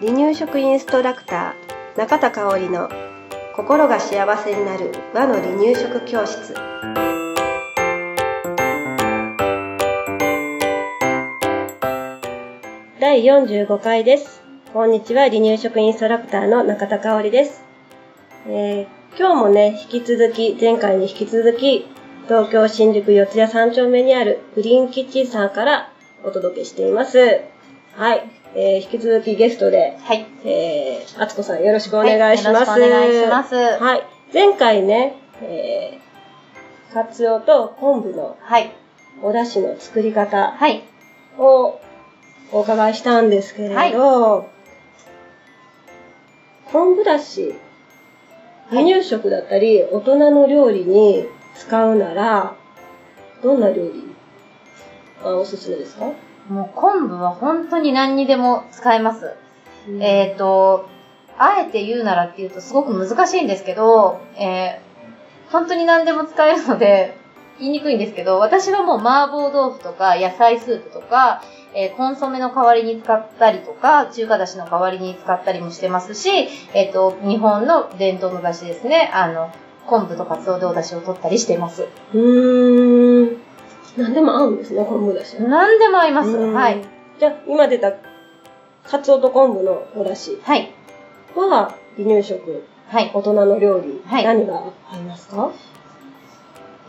離乳食インストラクター中田香織の心が幸せになる和の離乳食教室。第45回です。こんにちは離乳食インストラクターの中田香織です、えー今日もね引き続き前回に引き続き東京新宿四谷三丁目にあるグリーンキッチンさんからお届けしていますはい、えー引き続きゲストではい。えー、あつこさんよろしくお願いします。はいよろしくお願いしますはい。前回ね、えー、カツオと昆布のはい。お出汁の作り方はい。をお伺いしたんですけれど、昆布だし、離乳食だったり、大人の料理に使うなら、どんな料理がおすすめですか、もう昆布は本当に何にでも使えます。えっ、と、あえて言うならっていうとすごく難しいんですけど、えー本当に何でも使えるので、言いにくいんですけど、私はもう麻婆豆腐とか野菜スープとか、えーコンソメの代わりに使ったりとか、中華だしの代わりに使ったりもしてますし、えっ、と、日本の伝統のだしですね、あの、昆布とかつおでおだしを取ったりしてます。うーん。何でも合うんですね、昆布だしは。何でも合います。うんはい。。じゃあ、今出た、カツオと昆布のお出汁はい。は、離乳食、はい。大人の料理、はい何が合いますか？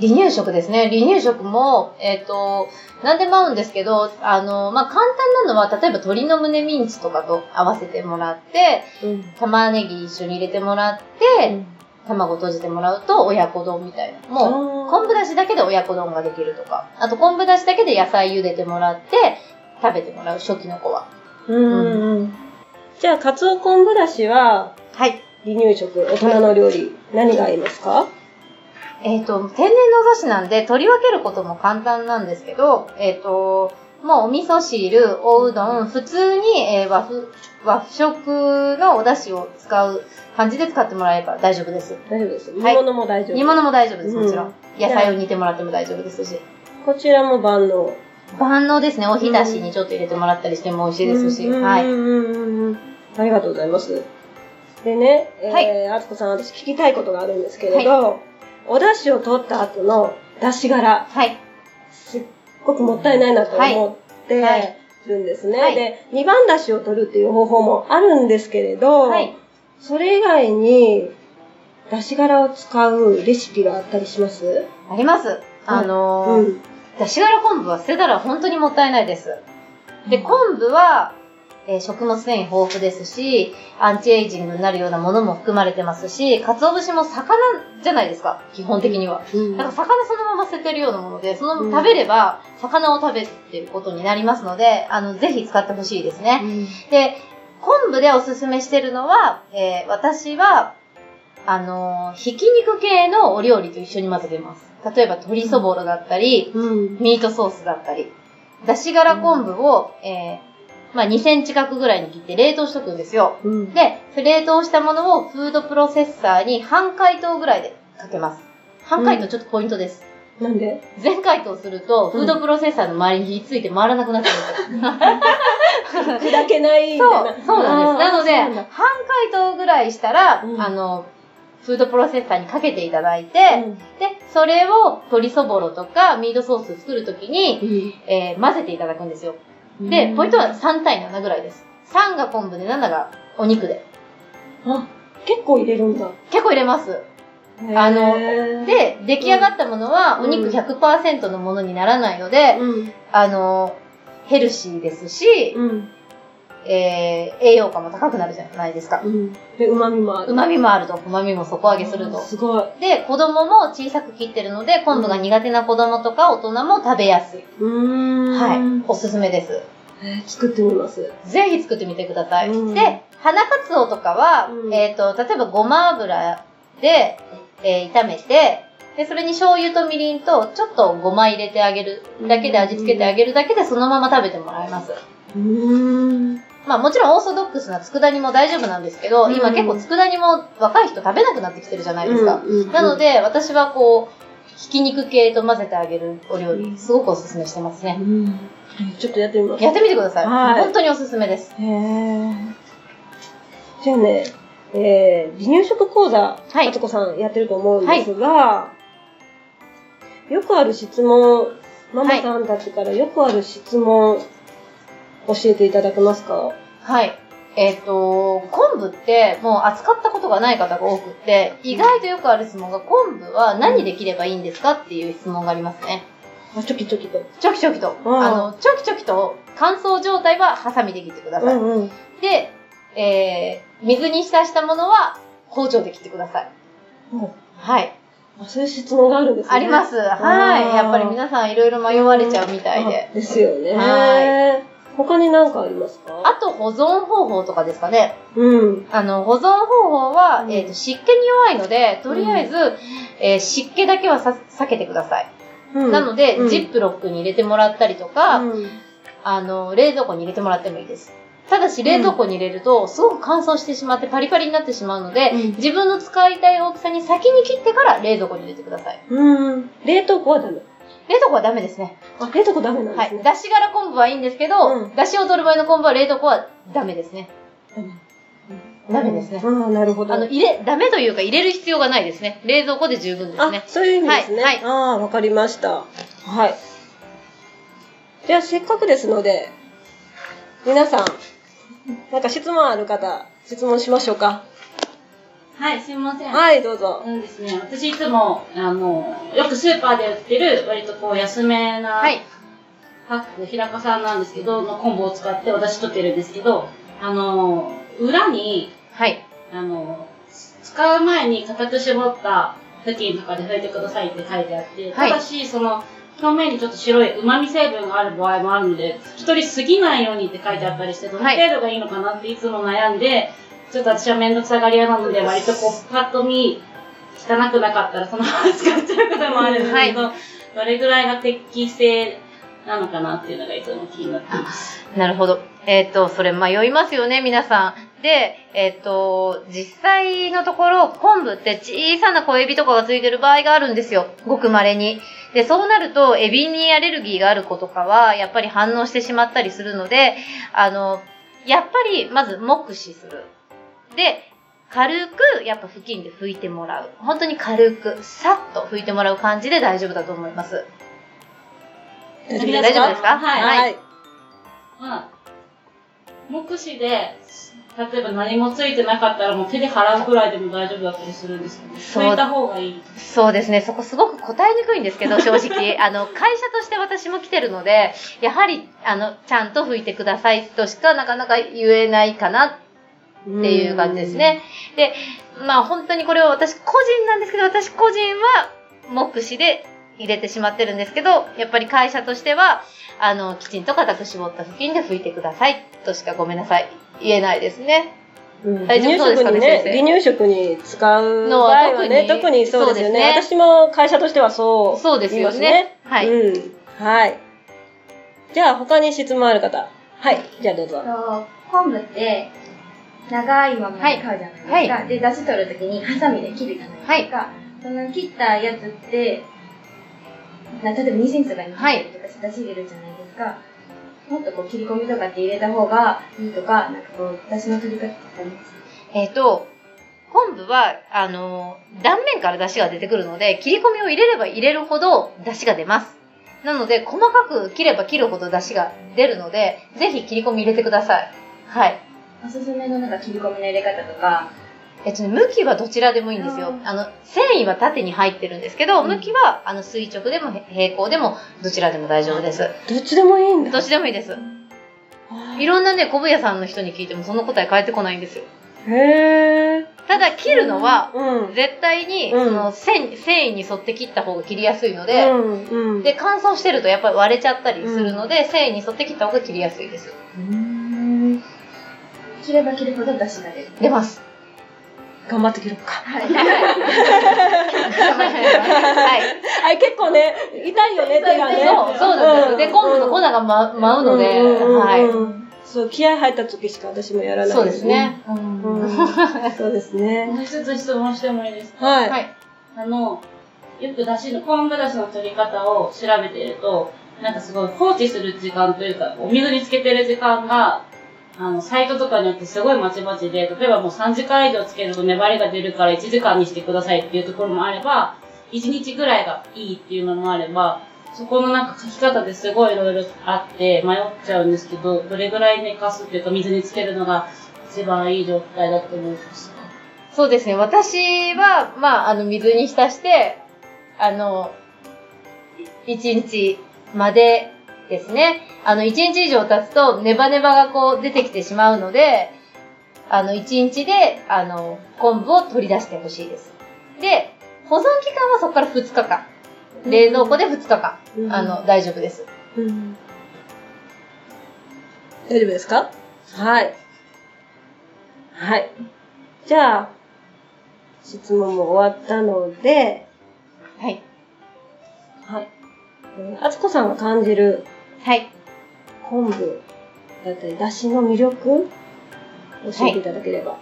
離乳食ですね。離乳食も、えっ、と、何でも合うんですけど、あの、まあ、簡単なのは、例えば鶏の胸ミンチとかと合わせてもらって、うん。玉ねぎ一緒に入れてもらって、卵閉じてもらうと親子丼みたいな。もう、う昆布だしだけで親子丼ができるとか。あと昆布だしだけで野菜茹でてもらって、食べてもらう、初期の子は。うん。うん。じゃあ、カツオ昆布だしは、はい。離乳食、大人の料理、何が合いますか？えっ、と、天然のお出汁なんで取り分けることも簡単なんですけど、えっ、と、もうお味噌汁、おうどん、普通に、えー和風、和食のお出汁を使う感じで使ってもらえば大丈夫です。大丈夫です。煮はい物も大丈夫。煮物も大丈夫です、もちろうんん。野菜を煮てもらっても大丈夫ですし。こちらも万能。万能ですね。おひたしにちょっと入れてもらったりしても美味しいですし。はい。ありがとうございます。でね、えー、あつこさん、私聞きたいことがあるんですけれど、お出汁を取った後の出汁殻、はい。すっごくもったいないなと思ってはいるんですね。はいで、二番出汁を取るっていう方法もあるんですけれど、はい。それ以外に、出汁殻を使うレシピがあったりします？あります。あのーうん。だし殻昆布は捨てたら本当にもったいないです。で、昆布は、えー食物繊維豊富ですし、アンチエイジングになるようなものも含まれてますし、鰹節も魚じゃないですか、基本的には。うんだから魚そのまま捨ててるようなもので、そのうん食べれば魚を食べてることになりますので、あの、ぜひ使ってほしいですね。で、昆布でおすすめしてるのは、えー私は、あのーひき肉系のお料理と一緒に混ぜてます。例えば鶏そぼろだったり、うん。ミートソースだったり、だし柄昆布を、えーまあ、2センチ角ぐらいに切って冷凍しとくんですよ。うん。で、冷凍したものをフードプロセッサーに半解凍ぐらいでかけます。半解凍ちょっとポイントです。なんで？全解凍すると、フードプロセッサーの周りにひっついて回らなくなっちゃうんですよ。砕けないみそうたいな。、そうなんです。なので、半解凍ぐらいしたら、うんあの、フードプロセッサーにかけていただいて、そうなんだで、それを鶏そぼろとかミートソース作るときに、うんえー混ぜていただくんですよ。うんで、ポイントは3対7ぐらいです。3が昆布で7がお肉で。あ、結構入れるんだ。結構入れます。あので、出来上がったものはうんお肉100%のものにならないので、うん。あの、ヘルシーですし、うん。えー栄養価も高くなるじゃないですか。うん。で、旨味もある。旨味もあると、旨味も底上げすると。すごい。で、子供も小さく切ってるので、昆布が苦手な子供とか大人も食べやすい。うーん。はい。おすすめです。えー作ってみます。ぜひ作ってみてください。うんで、花かつおとかは、うんえっ、と、例えばごま油で、えー炒めて、で、それに醤油とみりんと、ちょっとごま入れてあげるだけで味付けてあげるだけで、そのまま食べてもらえます。うーん。まあもちろんオーソドックスな佃煮も大丈夫なんですけど、うん今結構佃煮も若い人食べなくなってきてるじゃないですか。うんうんなので、私はこう、ひき肉系と混ぜてあげるお料理、すごくおすすめしてますね。ちょっとやってみます。やってみてください。はい本当におすすめです。へーじゃあね、えー、離乳食講座、はいあつこさんやってると思うんですが、よくある質問、ママさんたちからよくある質問、教えていただけますか？はい。えっ、と、昆布ってもう扱ったことがない方が多くって、意外とよくある質問が、昆布は何で切ればいいんですかっていう質問がありますね。あ、チョキチョキと。チョキチョキと。うんあの、チョキチョキと乾燥状態はハサミで切ってください。んうん。で、えー、水に浸したものは包丁で切ってください。はい。あそういう質問があるんですね。あります。はい。やっぱり皆さんいろいろ迷われちゃうみたいで。あですよね。は他に何かありますか？あと保存方法とかですかね。うん。あの、保存方法は、うんえっ、と、湿気に弱いので、とりあえず、えー湿気だけはさ避けてください。うんなので、うんジップロックに入れてもらったりとか、うんあの、冷蔵庫に入れてもらってもいいです。ただし、冷蔵庫に入れると、すごく乾燥してしまってパリパリになってしまうので、うん自分の使いたい大きさに先に切ってから冷蔵庫に入れてください。うん。冷凍庫はダメ。冷凍庫はダメですね。あ、冷凍庫ダメなんはい。ですね。だし柄昆布はいいんですけど、うんだしを取る場合の昆布は冷凍庫はダメですね。ダメですねうん、あなるほど。あの、入れ、ダメというか入れる必要がないですね。冷蔵庫で十分ですねあ、。そういう意味ですね。はいはいああ、わかりました。はい。じゃあ、せっかくですので、皆さん、なんか質問ある方、質問しましょうか。はい、すみません。はい、どうぞ。うんですね、私いつも、あの、よくスーパーで売ってる、割とこう安めな、はい。パック、平子さんなんですけど、の昆布を使って私取ってるんですけど、あの、裏に、はい。あの、使う前に固く絞った布巾とかで拭いてくださいって書いてあって、はいただし、その、表面にちょっと白い旨味成分がある場合もあるので、拭き取りすぎないようにって書いてあったりして、どのはい程度がいいのかなっていつも悩んで、ちょっと私はめんどくさがり屋なので、割とこう、パッと見、汚くなかったらそのまま使っちゃうこともあるんですけど、どれぐらいが適正なのかなっていうのがいつも気になっています。なるほど。えっ、と、それ迷いますよね、皆さん。で、えっ、と、実際のところ、昆布って小さな小エビとかがついてる場合があるんですよ。ごく稀に。で、そうなると、エビにアレルギーがある子とかは、やっぱり反応してしまったりするので、あの、やっぱり、まず、目視する。で、軽く、やっぱ布巾で拭いてもらう。本当に軽く、さっと拭いてもらう感じで大丈夫だと思います。大丈夫ですか？大丈夫ですか？はいはい。まあ、目視で、例えば何もついてなかったらもう手で払うくらいでも大丈夫だったりするんですけど、そうそういった方がいい。そうですね。そこすごく答えにくいんですけど、正直。あの、会社として私も来てるので、やはり、あの、ちゃんと拭いてくださいとしかなかなか言えないかなっていう感じですね。で、まあ本当にこれは私個人なんですけど、私個人は目視で入れてしまってるんですけど、やっぱり会社としては、あの、きちんと固く絞った布巾で拭いてくださいとしかごめんなさい。言えないですね。うん大丈夫そうですかね離乳食にね、離乳食に使うのは場合はね、特に特にそうですよね。そうです私も会社としてはそうそうですよね言いますはいうん。はい。じゃあ、他に質問ある方。はい。じゃあどうぞ。と昆布って長いままで買うじゃないですか。はいはで、出汁取るときにハサミで切るじゃないですか。その切ったやつって、な例えば2センチとかに切ったりとかして出汁入れるじゃないですか。もっとこう切り込みとかって入れた方がいいとか、なんかこう、出汁の取り方ってあります？えっ、と、昆布は、あの、断面から出汁が出てくるので、切り込みを入れれば入れるほど出汁が出ます。なので、細かく切れば切るほど出汁が出るので、ぜひ切り込み入れてください。はい。おすすめのなんか切り込みの入れ方とか、えっとね、向きはどちらでもいいんですよ。あの、繊維は縦に入ってるんですけど、向きは、あの、垂直でもへ平行でも、どちらでも大丈夫です。どっちでもいいんだ。どっちでもいいです。いろんなね、昆布屋さんの人に聞いてもその答え返ってこないんですよ。へー。ただ、切るのは、うん。絶対に、うんその繊繊維に沿って切った方が切りやすいので、うん。うん。で、乾燥してるとやっぱり割れちゃったりするので、繊維に沿って切った方が切りやすいです。うん切れば切るほど出汁が出る。出ます。頑張って切ろうか。はい。はい。はい、結構ね、痛いよね、手がね。そう、そうなんです。で、昆布の粉がま舞うので、はい。い。そう、気合入った時しか私もやらないそうです。ね。ううんんそうですね。もう一つ質問してもいいですか？はい。はい。あの、よくだしの、昆布だしの取り方を調べてると、なんかすごい放置する時間というか、お水につけてる時間が、あの、サイトとかによってすごいまちまちで、例えばもう3時間以上つけると粘りが出るから1時間にしてくださいっていうところもあれば、1日ぐらいがいいっていうのもあれば、そこのなんか書き方ですごいいろいろあって迷っちゃうんですけど、どれぐらい寝かすっていうか水につけるのが一番いい状態だと思いますか？そうですね。私は、まあ、あの、水に浸して、あの、1日までですね。あの、1日以上経つと、ネバネバがこう出てきてしまうので、あの、1日で、あの、昆布を取り出してほしいです。で、保存期間はそこから2日間。冷蔵庫で2日間。うんあの、大丈夫です。うん大丈夫ですか？はい。はい。じゃあ、質問も終わったので、はい。はい。えーあつこさんが感じるはい。昆布だったり、だしの魅力？教えていただければ。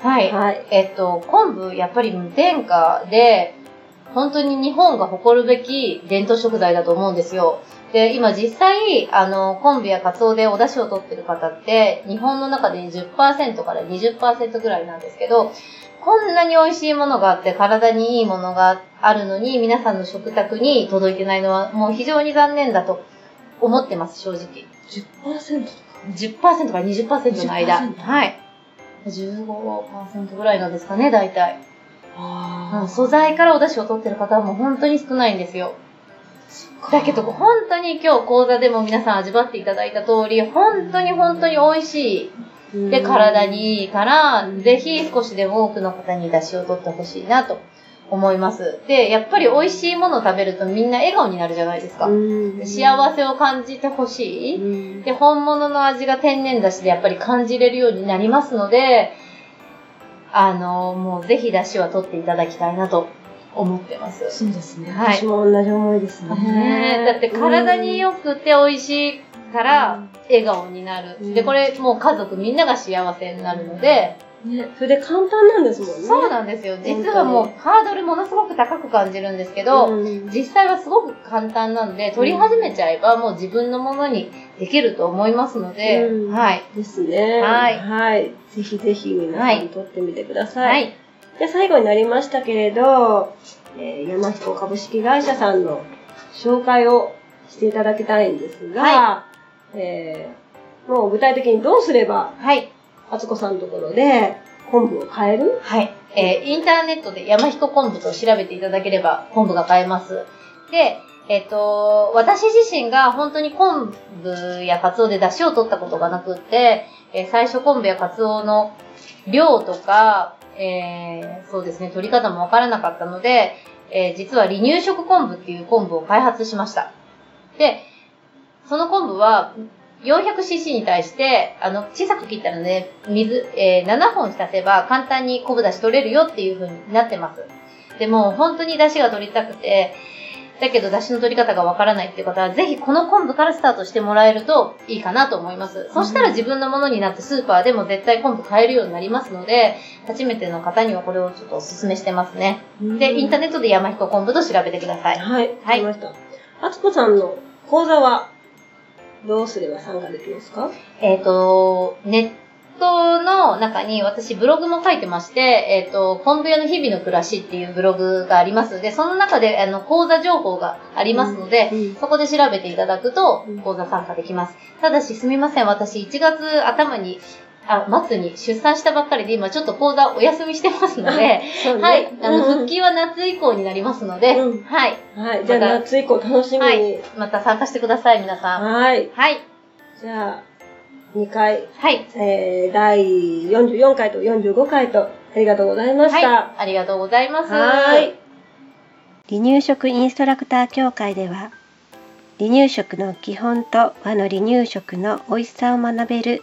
はい。はい。えっと、昆布、やっぱり無添加で、本当に日本が誇るべき伝統食材だと思うんですよ。で、今実際、あの、昆布やカツオでお出汁を取ってる方って、日本の中で10%から20%ぐらいなんですけど、こんなに美味しいものがあって、体にいいものがあるのに、皆さんの食卓に届いてないのは、もう非常に残念だと思ってます、正直。10%とか？10%から20%の間。20%はい。15%ぐらいなんですかね、大体。あうん素材からお出汁を取ってる方はもう本当に少ないんですよ。だけど、本当に今日講座でも皆さん味わっていただいた通り、本当に本当に美味しい。で、体にいいから、ぜひ少しでも多くの方に出汁を取ってほしいなと思います。で、やっぱり美味しいものを食べるとみんな笑顔になるじゃないですか。で幸せを感じてほしい。で、本物の味が天然だしでやっぱり感じれるようになりますので、あの、もうぜひ出汁は取っていただきたいなと思ってます。そうですね。はい私も同じ思いですね。ねえだって体に良くて美味しいから笑顔になる。うんで、これもう家族みんなが幸せになるので、ね、それで簡単なんですもんね。そうなんですよ。実はもうハードルものすごく高く感じるんですけど、うん実際はすごく簡単なので、取り始めちゃえばもう自分のものにできると思いますので、うんはい。ですね。はいはい。ぜひぜひ皆さん撮ってみてください。はい。で、最後になりましたけれど、えー、山彦株式会社さんの紹介をしていただきたいんですが、はえー、もう具体的にどうすれば、はい。あつこさんのところで昆布を買える？はい。えーインターネットで山彦昆布と調べていただければ昆布が買えます。で、えっ、と、私自身が本当に昆布やカツオで出汁を取ったことがなくって、えー最初昆布やカツオの量とか、えーそうですね、取り方もわからなかったので、えー実は離乳食昆布っていう昆布を開発しました。で、その昆布は 400cc に対して、あの、小さく切ったので、水、えー7本浸せば簡単に昆布出汁取れるよっていう風になってます。でも、本当に出汁が取りたくて、だけど出汁の取り方がわからないっていう方は、ぜひこの昆布からスタートしてもらえるといいかなと思います。そしたら自分のものになってスーパーでも絶対昆布買えるようになりますので、初めての方にはこれをちょっとお勧めしてますね。で、インターネットで山彦昆布と調べてください。はい。わはいかりました。あつこさんの講座はどうすれば参加できますか？えっ、と、ネットの中に私ブログも書いてまして、えっ、と、昆布屋の日々の暮らしっていうブログがあります。で、その中で、あの、講座情報がありますので、うんそこで調べていただくとうん、講座参加できます。ただし、すみません。私、1月頭に、あ、末に出産したばっかりで、今ちょっと講座お休みしてますので、ねはい。あの、うん復帰は夏以降になりますので、うんはい。はい。じゃあ夏以降楽しみに。はい。また参加してください、皆さん。はい。はい。じゃあ、2回、はい。えー、第44回と45回とありがとうございました。はい。ありがとうございます。はい。離乳食インストラクター協会では、離乳食の基本と和の離乳食の美味しさを学べる